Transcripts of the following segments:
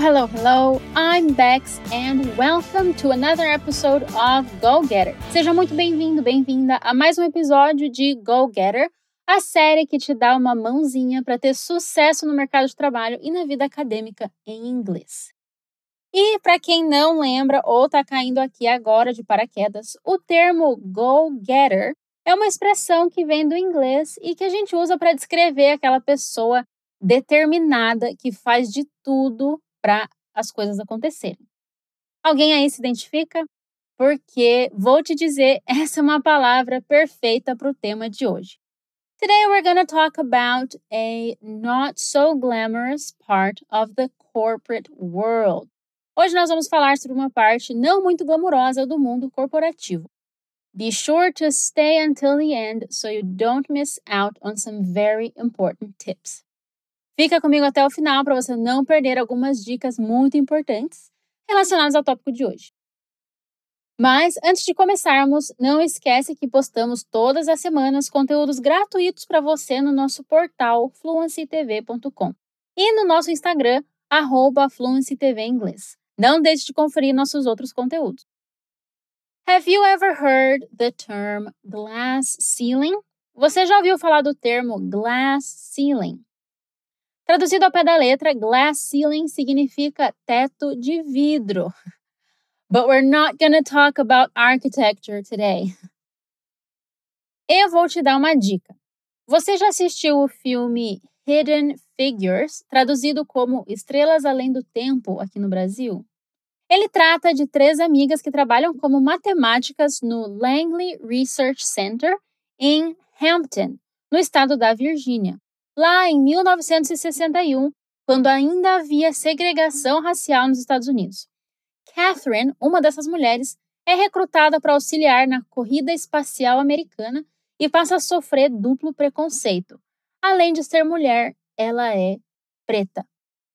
hello, hello. I'm Bex and welcome to another episode of Go Getter. Seja muito bem-vindo, bem-vinda a mais um episódio de Go Getter, a série que te dá uma mãozinha para ter sucesso no mercado de trabalho e na vida acadêmica em inglês. E para quem não lembra ou está caindo aqui agora de paraquedas, o termo Go Getter é uma expressão que vem do inglês e que a gente usa para descrever aquela pessoa determinada que faz de tudo para as coisas acontecerem. Alguém aí se identifica? Porque vou te dizer, essa é uma palavra perfeita para o tema de hoje. Today we're going to talk about a not so glamorous part of the corporate world. Hoje nós vamos falar sobre uma parte não muito glamurosa do mundo corporativo. Be sure to stay until the end so you don't miss out on some very important tips. Fica comigo até o final para você não perder algumas dicas muito importantes relacionadas ao tópico de hoje. Mas antes de começarmos, não esquece que postamos todas as semanas conteúdos gratuitos para você no nosso portal fluencytv.com e no nosso Instagram @fluencytvinglês. Não deixe de conferir nossos outros conteúdos. Have you ever heard the term glass ceiling? Você já ouviu falar do termo glass ceiling? Traduzido ao pé da letra, glass ceiling significa teto de vidro. But we're not to talk about architecture today. Eu vou te dar uma dica. Você já assistiu o filme Hidden Figures, traduzido como Estrelas Além do Tempo aqui no Brasil? Ele trata de três amigas que trabalham como matemáticas no Langley Research Center em Hampton, no estado da Virgínia lá em 1961, quando ainda havia segregação racial nos Estados Unidos. Catherine, uma dessas mulheres, é recrutada para auxiliar na corrida espacial americana e passa a sofrer duplo preconceito. Além de ser mulher, ela é preta.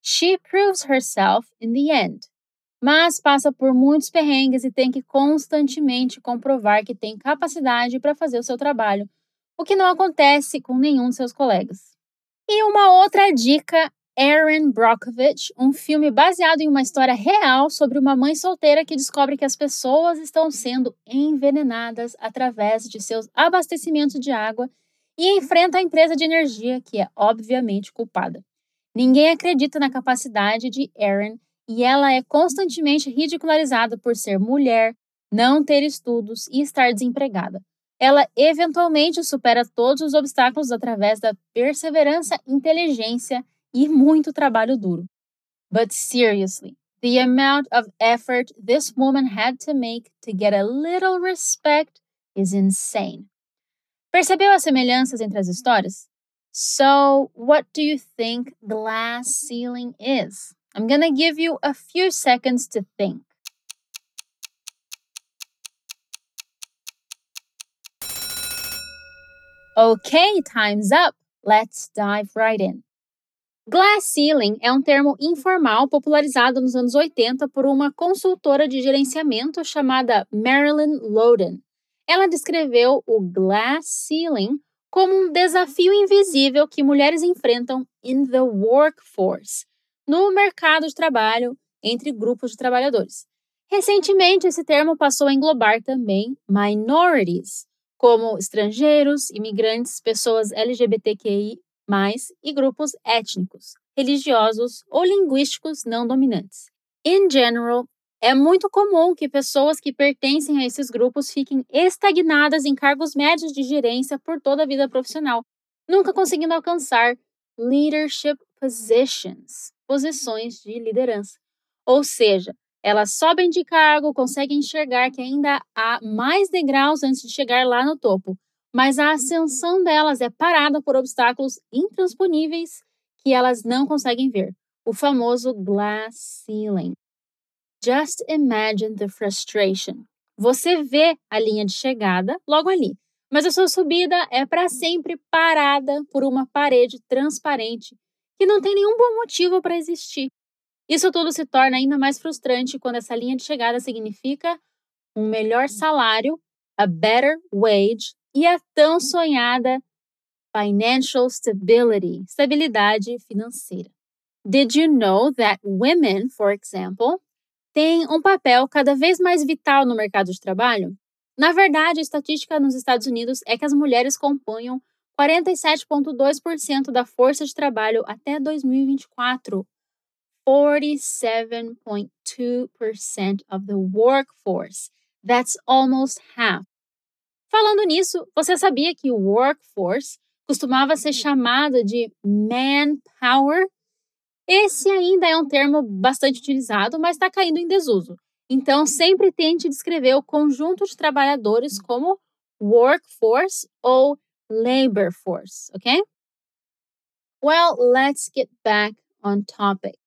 She proves herself in the end, mas passa por muitos perrengues e tem que constantemente comprovar que tem capacidade para fazer o seu trabalho, o que não acontece com nenhum de seus colegas. E uma outra dica, Erin Brockovich, um filme baseado em uma história real sobre uma mãe solteira que descobre que as pessoas estão sendo envenenadas através de seus abastecimentos de água e enfrenta a empresa de energia, que é obviamente culpada. Ninguém acredita na capacidade de Erin e ela é constantemente ridicularizada por ser mulher, não ter estudos e estar desempregada ela eventualmente supera todos os obstáculos através da perseverança, inteligência e muito trabalho duro. But seriously, the amount of effort this woman had to make to get a little respect is insane. Percebeu as semelhanças entre as histórias? So, what do you think glass ceiling is? I'm gonna give you a few seconds to think. Ok, time's up. Let's dive right in. Glass ceiling é um termo informal popularizado nos anos 80 por uma consultora de gerenciamento chamada Marilyn Loden. Ela descreveu o glass ceiling como um desafio invisível que mulheres enfrentam in the workforce, no mercado de trabalho entre grupos de trabalhadores. Recentemente, esse termo passou a englobar também minorities, como estrangeiros, imigrantes, pessoas LGBTQI, e grupos étnicos, religiosos ou linguísticos não dominantes. In general, é muito comum que pessoas que pertencem a esses grupos fiquem estagnadas em cargos médios de gerência por toda a vida profissional, nunca conseguindo alcançar leadership positions, posições de liderança. Ou seja, elas sobem de cargo, conseguem enxergar que ainda há mais degraus antes de chegar lá no topo, mas a ascensão delas é parada por obstáculos intransponíveis que elas não conseguem ver, o famoso glass ceiling. Just imagine the frustration. Você vê a linha de chegada logo ali, mas a sua subida é para sempre parada por uma parede transparente que não tem nenhum bom motivo para existir. Isso tudo se torna ainda mais frustrante quando essa linha de chegada significa um melhor salário, a better wage e a tão sonhada financial stability, estabilidade financeira. Did you know that women, for example, têm um papel cada vez mais vital no mercado de trabalho? Na verdade, a estatística nos Estados Unidos é que as mulheres compunham 47,2% da força de trabalho até 2024. 47.2% of the workforce. That's almost half. Falando nisso, você sabia que o workforce costumava ser chamado de manpower? Esse ainda é um termo bastante utilizado, mas está caindo em desuso. Então, sempre tente descrever o conjunto de trabalhadores como workforce ou labor force, okay? Well, let's get back on topic.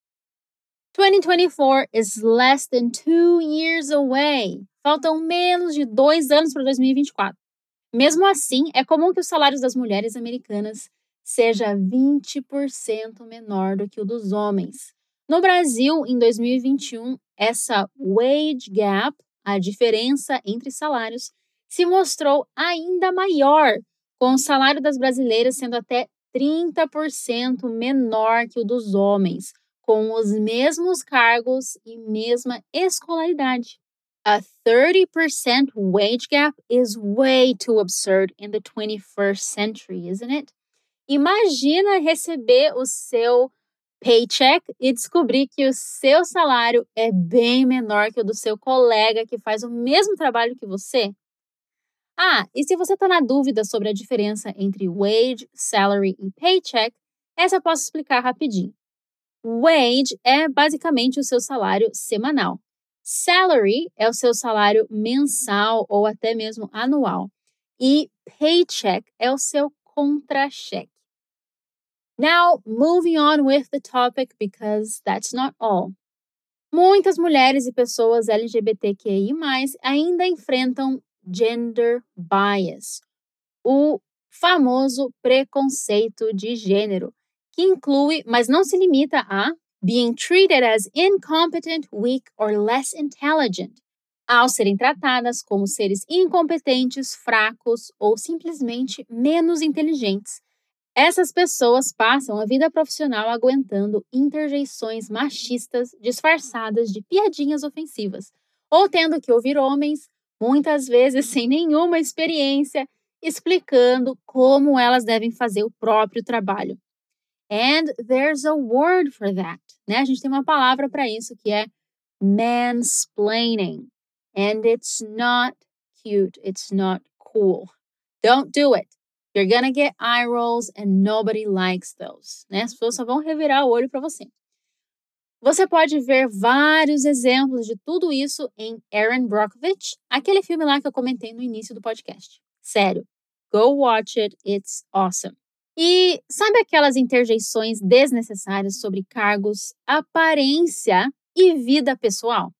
2024 is less than two years away. Faltam menos de dois anos para 2024. Mesmo assim, é comum que os salários das mulheres americanas seja 20% menor do que o dos homens. No Brasil, em 2021, essa wage gap, a diferença entre salários, se mostrou ainda maior, com o salário das brasileiras sendo até 30% menor que o dos homens, com os mesmos cargos e mesma escolaridade. A 30% wage gap is way too absurd in the 21st century, isn't it? Imagina receber o seu paycheck e descobrir que o seu salário é bem menor que o do seu colega que faz o mesmo trabalho que você. Ah, e se você está na dúvida sobre a diferença entre wage, salary e paycheck, essa eu posso explicar rapidinho. Wage é basicamente o seu salário semanal. Salary é o seu salário mensal ou até mesmo anual. E paycheck é o seu contra-cheque. Now, moving on with the topic because that's not all. Muitas mulheres e pessoas LGBTQI+, ainda enfrentam gender bias, o famoso preconceito de gênero, que inclui, mas não se limita a being treated as incompetent, weak or less intelligent, ao serem tratadas como seres incompetentes, fracos ou simplesmente menos inteligentes essas pessoas passam a vida profissional aguentando interjeições machistas disfarçadas de piadinhas ofensivas, ou tendo que ouvir homens, muitas vezes sem nenhuma experiência, explicando como elas devem fazer o próprio trabalho. And there's a word for that, né? A gente tem uma palavra para isso que é mansplaining. And it's not cute, it's not cool. Don't do it. You're gonna get eye rolls and nobody likes those. Né? As pessoas só vão revirar o olho para você. Você pode ver vários exemplos de tudo isso em Aaron Brockovich, aquele filme lá que eu comentei no início do podcast. Sério, go watch it, it's awesome. E sabe aquelas interjeições desnecessárias sobre cargos, aparência e vida pessoal?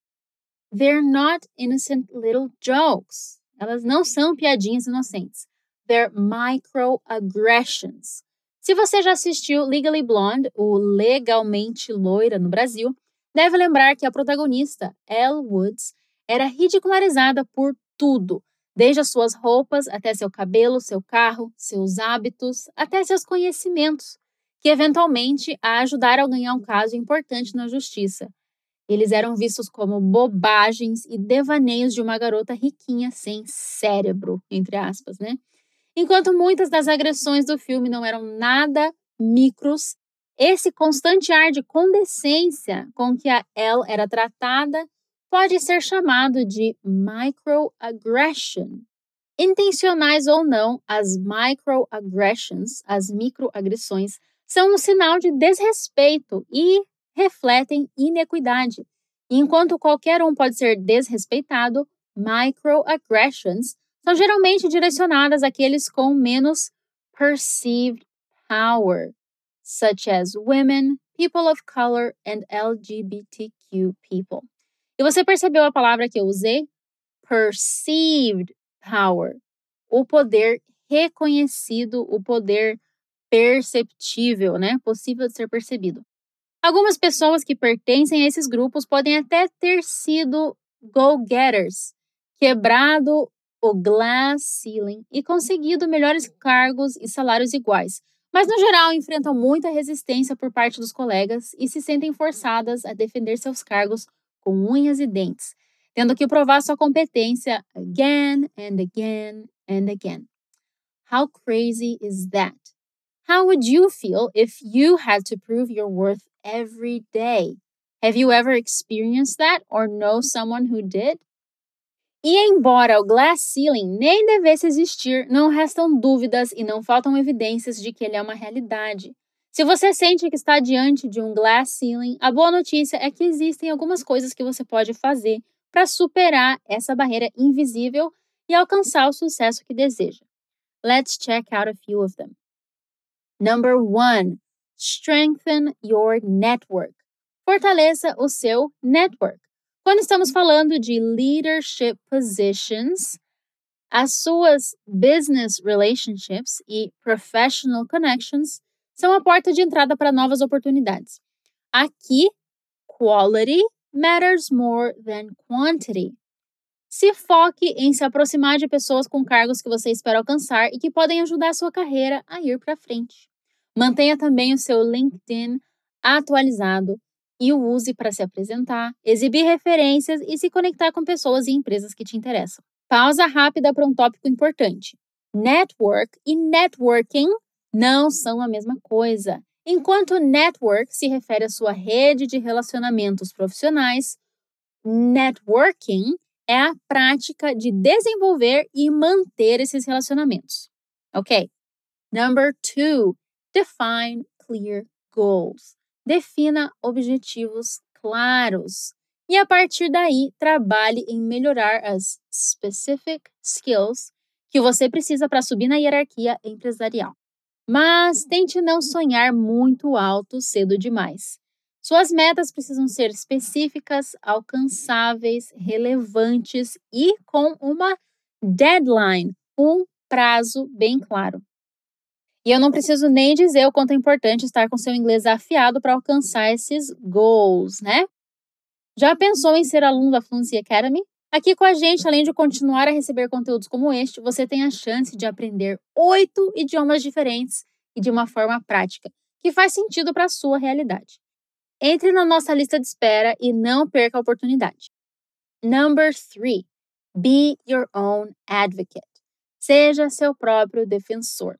They're not innocent little jokes. Elas não são piadinhas inocentes their microaggressions. Se você já assistiu Legally Blonde, o Legalmente Loira no Brasil, deve lembrar que a protagonista, Elle Woods, era ridicularizada por tudo, desde as suas roupas até seu cabelo, seu carro, seus hábitos, até seus conhecimentos, que eventualmente a ajudaram a ganhar um caso importante na justiça. Eles eram vistos como bobagens e devaneios de uma garota riquinha sem cérebro, entre aspas, né? Enquanto muitas das agressões do filme não eram nada micros, esse constante ar de condescência com que a Elle era tratada pode ser chamado de microaggression. Intencionais ou não, as microaggressions, as microagressões, são um sinal de desrespeito e refletem inequidade. Enquanto qualquer um pode ser desrespeitado, microaggressions são geralmente direcionadas àqueles com menos perceived power, such as women, people of color and LGBTQ people. E você percebeu a palavra que eu usei? Perceived power. O poder reconhecido, o poder perceptível, né? Possível de ser percebido. Algumas pessoas que pertencem a esses grupos podem até ter sido go-getters, quebrado o glass ceiling e conseguido melhores cargos e salários iguais, mas no geral enfrentam muita resistência por parte dos colegas e se sentem forçadas a defender seus cargos com unhas e dentes, tendo que provar sua competência again and again and again. How crazy is that? How would you feel if you had to prove your worth every day? Have you ever experienced that or know someone who did? E embora o glass ceiling nem devesse existir, não restam dúvidas e não faltam evidências de que ele é uma realidade. Se você sente que está diante de um glass ceiling, a boa notícia é que existem algumas coisas que você pode fazer para superar essa barreira invisível e alcançar o sucesso que deseja. Let's check out a few of them. Number one, strengthen your network. Fortaleça o seu network. Quando estamos falando de leadership positions, as suas business relationships e professional connections são a porta de entrada para novas oportunidades. Aqui, quality matters more than quantity. Se foque em se aproximar de pessoas com cargos que você espera alcançar e que podem ajudar a sua carreira a ir para frente. Mantenha também o seu LinkedIn atualizado e o use para se apresentar, exibir referências e se conectar com pessoas e empresas que te interessam. Pausa rápida para um tópico importante. Network e networking não são a mesma coisa. Enquanto network se refere à sua rede de relacionamentos profissionais, networking é a prática de desenvolver e manter esses relacionamentos. Ok? Number two, define clear goals defina objetivos claros e a partir daí trabalhe em melhorar as specific skills que você precisa para subir na hierarquia empresarial. Mas tente não sonhar muito alto cedo demais. Suas metas precisam ser específicas, alcançáveis, relevantes e com uma deadline, um prazo bem claro. E eu não preciso nem dizer o quanto é importante estar com seu inglês afiado para alcançar esses goals, né? Já pensou em ser aluno da Fluency Academy? Aqui com a gente, além de continuar a receber conteúdos como este, você tem a chance de aprender oito idiomas diferentes e de uma forma prática, que faz sentido para a sua realidade. Entre na nossa lista de espera e não perca a oportunidade. Number three, be your own advocate. Seja seu próprio defensor.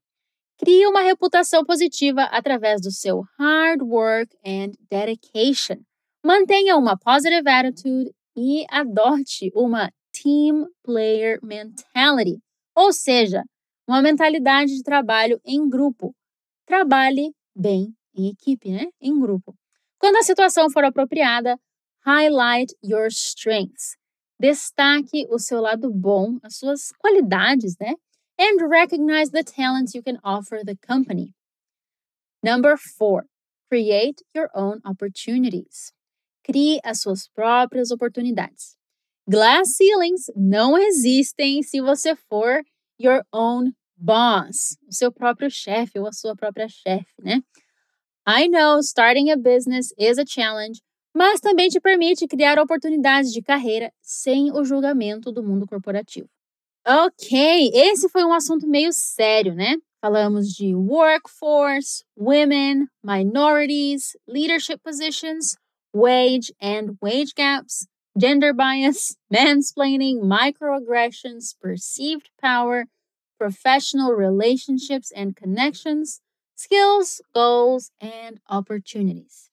Crie uma reputação positiva através do seu hard work and dedication. Mantenha uma positive attitude e adote uma team player mentality, ou seja, uma mentalidade de trabalho em grupo. Trabalhe bem em equipe, né? Em grupo. Quando a situação for apropriada, highlight your strengths. Destaque o seu lado bom, as suas qualidades, né? and recognize the talents you can offer the company. Number four, create your own opportunities. Crie as suas próprias oportunidades. Glass ceilings não existem se você for your own boss, o seu próprio chefe ou a sua própria chefe, né? I know starting a business is a challenge, mas também te permite criar oportunidades de carreira sem o julgamento do mundo corporativo. Ok, esse foi um assunto meio sério, né? Falamos de workforce, women, minorities, leadership positions, wage and wage gaps, gender bias, mansplaining, microaggressions, perceived power, professional relationships and connections, skills, goals, and opportunities.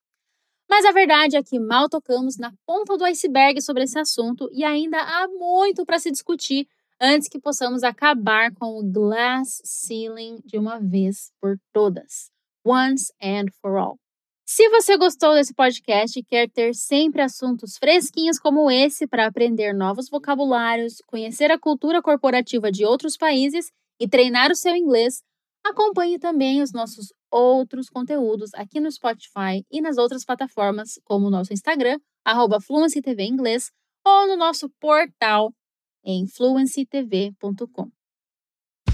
Mas a verdade é que mal tocamos na ponta do iceberg sobre esse assunto e ainda há muito para se discutir antes que possamos acabar com o glass ceiling de uma vez por todas. Once and for all. Se você gostou desse podcast e quer ter sempre assuntos fresquinhos como esse para aprender novos vocabulários, conhecer a cultura corporativa de outros países e treinar o seu inglês, acompanhe também os nossos outros conteúdos aqui no Spotify e nas outras plataformas, como o nosso Instagram, arroba Inglês, ou no nosso portal em fluencytv.com.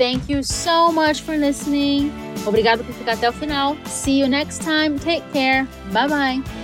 Thank you so much for listening. Obrigado por ficar até o final. See you next time. Take care. Bye bye.